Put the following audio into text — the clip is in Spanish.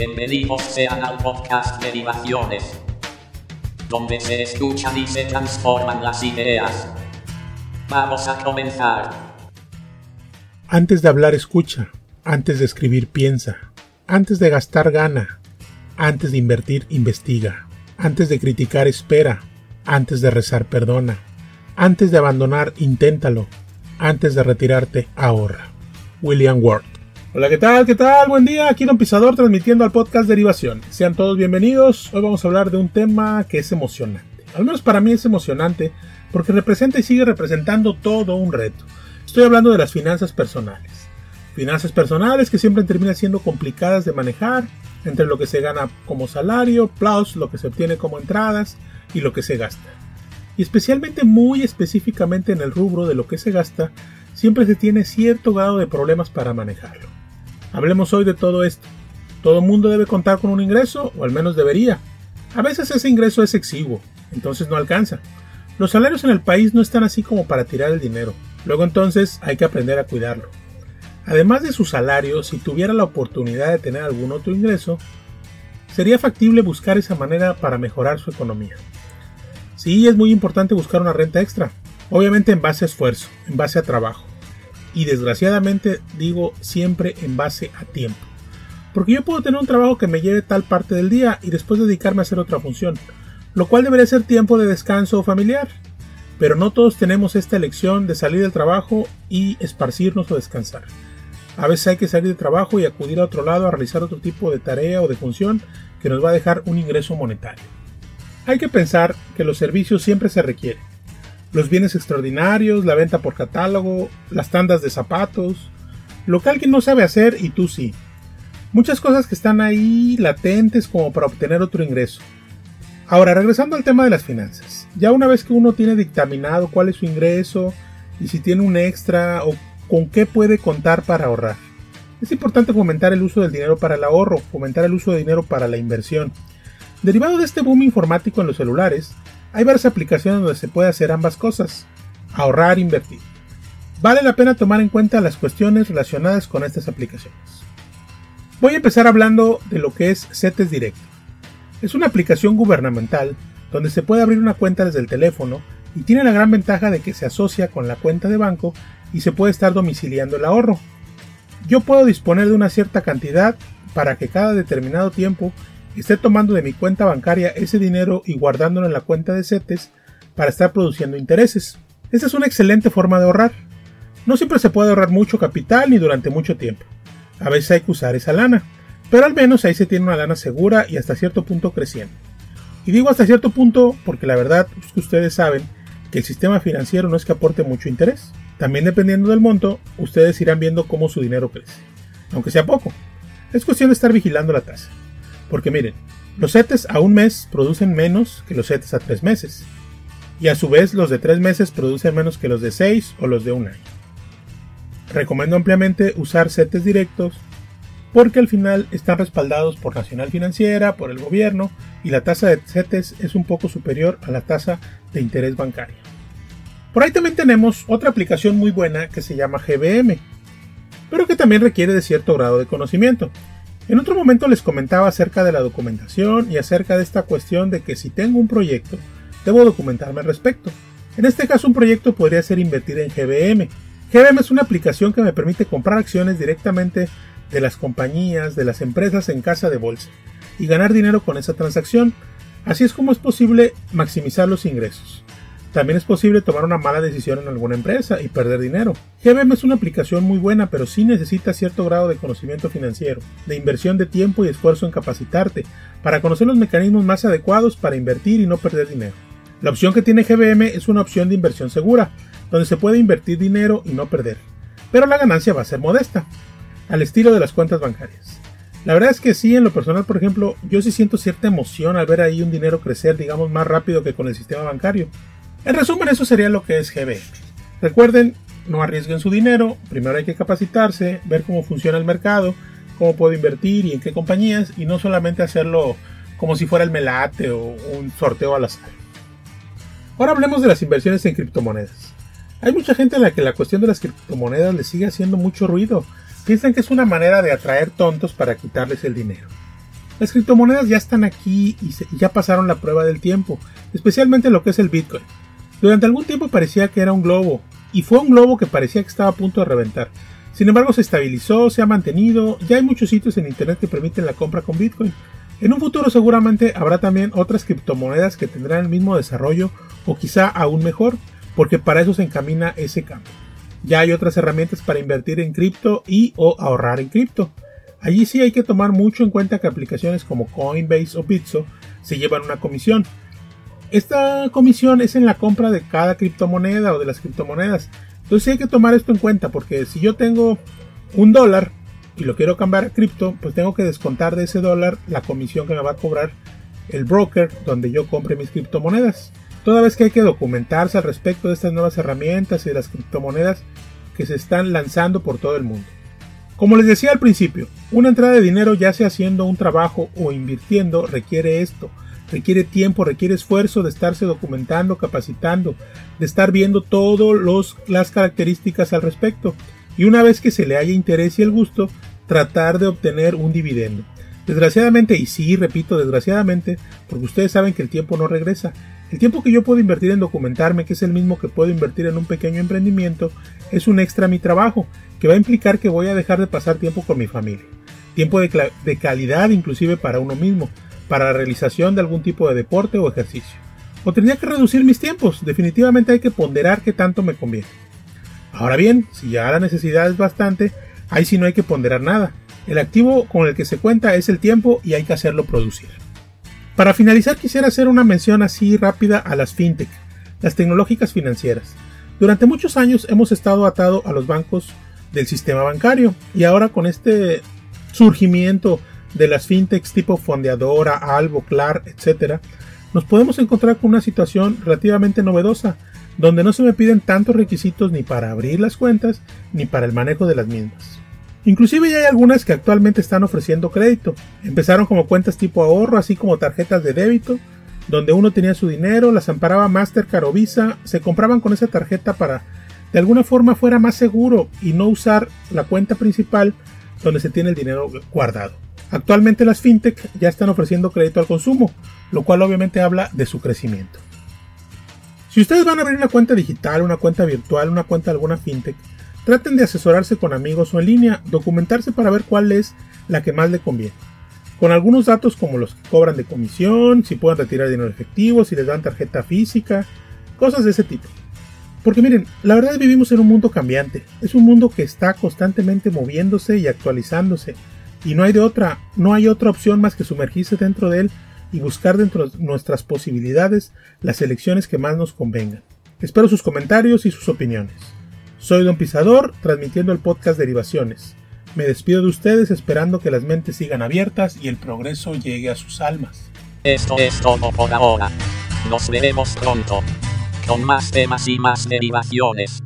Bienvenidos sean al podcast Derivaciones, donde se escuchan y se transforman las ideas. Vamos a comenzar. Antes de hablar escucha, antes de escribir piensa, antes de gastar gana, antes de invertir investiga, antes de criticar espera, antes de rezar perdona, antes de abandonar inténtalo, antes de retirarte ahorra. William Ward. Hola, ¿qué tal? ¿Qué tal? Buen día, aquí Don Pisador transmitiendo al podcast Derivación. Sean todos bienvenidos. Hoy vamos a hablar de un tema que es emocionante. Al menos para mí es emocionante porque representa y sigue representando todo un reto. Estoy hablando de las finanzas personales. Finanzas personales que siempre terminan siendo complicadas de manejar entre lo que se gana como salario, plus lo que se obtiene como entradas y lo que se gasta. Y especialmente muy específicamente en el rubro de lo que se gasta, siempre se tiene cierto grado de problemas para manejarlo. Hablemos hoy de todo esto. Todo mundo debe contar con un ingreso, o al menos debería. A veces ese ingreso es exiguo, entonces no alcanza. Los salarios en el país no están así como para tirar el dinero. Luego entonces hay que aprender a cuidarlo. Además de su salario, si tuviera la oportunidad de tener algún otro ingreso, sería factible buscar esa manera para mejorar su economía. Sí, es muy importante buscar una renta extra, obviamente en base a esfuerzo, en base a trabajo y desgraciadamente digo siempre en base a tiempo. Porque yo puedo tener un trabajo que me lleve tal parte del día y después dedicarme a hacer otra función, lo cual debería ser tiempo de descanso familiar. Pero no todos tenemos esta elección de salir del trabajo y esparcirnos o descansar. A veces hay que salir del trabajo y acudir a otro lado a realizar otro tipo de tarea o de función que nos va a dejar un ingreso monetario. Hay que pensar que los servicios siempre se requieren los bienes extraordinarios, la venta por catálogo, las tandas de zapatos, lo que alguien no sabe hacer y tú sí. Muchas cosas que están ahí latentes como para obtener otro ingreso. Ahora, regresando al tema de las finanzas. Ya una vez que uno tiene dictaminado cuál es su ingreso y si tiene un extra o con qué puede contar para ahorrar. Es importante fomentar el uso del dinero para el ahorro, fomentar el uso de dinero para la inversión. Derivado de este boom informático en los celulares, hay varias aplicaciones donde se puede hacer ambas cosas, ahorrar e invertir. Vale la pena tomar en cuenta las cuestiones relacionadas con estas aplicaciones. Voy a empezar hablando de lo que es CETES Directo. Es una aplicación gubernamental donde se puede abrir una cuenta desde el teléfono y tiene la gran ventaja de que se asocia con la cuenta de banco y se puede estar domiciliando el ahorro. Yo puedo disponer de una cierta cantidad para que cada determinado tiempo esté tomando de mi cuenta bancaria ese dinero y guardándolo en la cuenta de CETES para estar produciendo intereses. Esta es una excelente forma de ahorrar. No siempre se puede ahorrar mucho capital ni durante mucho tiempo. A veces hay que usar esa lana, pero al menos ahí se tiene una lana segura y hasta cierto punto creciendo. Y digo hasta cierto punto porque la verdad es que ustedes saben que el sistema financiero no es que aporte mucho interés. También dependiendo del monto, ustedes irán viendo cómo su dinero crece. Aunque sea poco. Es cuestión de estar vigilando la tasa. Porque miren, los CETES a un mes producen menos que los CETES a tres meses. Y a su vez los de tres meses producen menos que los de seis o los de un año. Recomiendo ampliamente usar CETES directos porque al final están respaldados por Nacional Financiera, por el gobierno y la tasa de CETES es un poco superior a la tasa de interés bancaria. Por ahí también tenemos otra aplicación muy buena que se llama GBM, pero que también requiere de cierto grado de conocimiento. En otro momento les comentaba acerca de la documentación y acerca de esta cuestión de que si tengo un proyecto, debo documentarme al respecto. En este caso un proyecto podría ser invertir en GBM. GBM es una aplicación que me permite comprar acciones directamente de las compañías, de las empresas en casa de bolsa y ganar dinero con esa transacción. Así es como es posible maximizar los ingresos. También es posible tomar una mala decisión en alguna empresa y perder dinero. GBM es una aplicación muy buena, pero sí necesita cierto grado de conocimiento financiero, de inversión de tiempo y esfuerzo en capacitarte, para conocer los mecanismos más adecuados para invertir y no perder dinero. La opción que tiene GBM es una opción de inversión segura, donde se puede invertir dinero y no perder, pero la ganancia va a ser modesta, al estilo de las cuentas bancarias. La verdad es que sí, en lo personal, por ejemplo, yo sí siento cierta emoción al ver ahí un dinero crecer, digamos, más rápido que con el sistema bancario. En resumen, eso sería lo que es GBM. Recuerden, no arriesguen su dinero, primero hay que capacitarse, ver cómo funciona el mercado, cómo puedo invertir y en qué compañías, y no solamente hacerlo como si fuera el melate o un sorteo al azar. Ahora hablemos de las inversiones en criptomonedas. Hay mucha gente a la que la cuestión de las criptomonedas le sigue haciendo mucho ruido. Piensan que es una manera de atraer tontos para quitarles el dinero. Las criptomonedas ya están aquí y, ya pasaron la prueba del tiempo, especialmente lo que es el Bitcoin. Durante algún tiempo parecía que era un globo, y fue un globo que parecía que estaba a punto de reventar. Sin embargo, se estabilizó, se ha mantenido, ya hay muchos sitios en Internet que permiten la compra con Bitcoin. En un futuro seguramente habrá también otras criptomonedas que tendrán el mismo desarrollo o quizá aún mejor, porque para eso se encamina ese cambio. Ya hay otras herramientas para invertir en cripto y o ahorrar en cripto. Allí sí hay que tomar mucho en cuenta que aplicaciones como Coinbase o Bitso se llevan una comisión. Esta comisión es en la compra de cada criptomoneda o de las criptomonedas. Entonces hay que tomar esto en cuenta porque si yo tengo un dólar y lo quiero cambiar a cripto, pues tengo que descontar de ese dólar la comisión que me va a cobrar el broker donde yo compre mis criptomonedas. Toda vez que hay que documentarse al respecto de estas nuevas herramientas y de las criptomonedas que se están lanzando por todo el mundo. Como les decía al principio, una entrada de dinero ya sea haciendo un trabajo o invirtiendo requiere esto, requiere tiempo, requiere esfuerzo de estarse documentando, capacitando, de estar viendo todas las características al respecto y una vez que se le haya interés y el gusto, tratar de obtener un dividendo. Desgraciadamente, y sí, repito, desgraciadamente, porque ustedes saben que el tiempo no regresa, el tiempo que yo puedo invertir en documentarme, que es el mismo que puedo invertir en un pequeño emprendimiento, es un extra a mi trabajo, que va a implicar que voy a dejar de pasar tiempo con mi familia. Tiempo de, de calidad inclusive para uno mismo, para la realización de algún tipo de deporte o ejercicio. O tendría que reducir mis tiempos, definitivamente hay que ponderar qué tanto me conviene. Ahora bien, si ya la necesidad es bastante, ahí sí no hay que ponderar nada. El activo con el que se cuenta es el tiempo y hay que hacerlo producir. Para finalizar quisiera hacer una mención así rápida a las fintech, las tecnológicas financieras. Durante muchos años hemos estado atados a los bancos del sistema bancario y ahora con este surgimiento de las fintechs tipo Fondeadora, Albo, Clar, etc., nos podemos encontrar con una situación relativamente novedosa, donde no se me piden tantos requisitos ni para abrir las cuentas ni para el manejo de las mismas. Inclusive ya hay algunas que actualmente están ofreciendo crédito. Empezaron como cuentas tipo ahorro, así como tarjetas de débito, donde uno tenía su dinero, las amparaba Mastercard o Visa, se compraban con esa tarjeta para de alguna forma fuera más seguro y no usar la cuenta principal donde se tiene el dinero guardado. Actualmente las fintech ya están ofreciendo crédito al consumo, lo cual obviamente habla de su crecimiento. Si ustedes van a abrir una cuenta digital, una cuenta virtual, una cuenta de alguna fintech, traten de asesorarse con amigos o en línea, documentarse para ver cuál es la que más le conviene. Con algunos datos como los que cobran de comisión, si pueden retirar dinero efectivo, si les dan tarjeta física, cosas de ese tipo. Porque miren, la verdad vivimos en un mundo cambiante, es un mundo que está constantemente moviéndose y actualizándose, y no hay de otra, no hay otra opción más que sumergirse dentro de él y buscar dentro de nuestras posibilidades las elecciones que más nos convengan. Espero sus comentarios y sus opiniones. Soy Don Pisador, transmitiendo el podcast Derivaciones. Me despido de ustedes esperando que las mentes sigan abiertas y el progreso llegue a sus almas. Esto es todo por ahora. Nos veremos pronto con más temas y más derivaciones.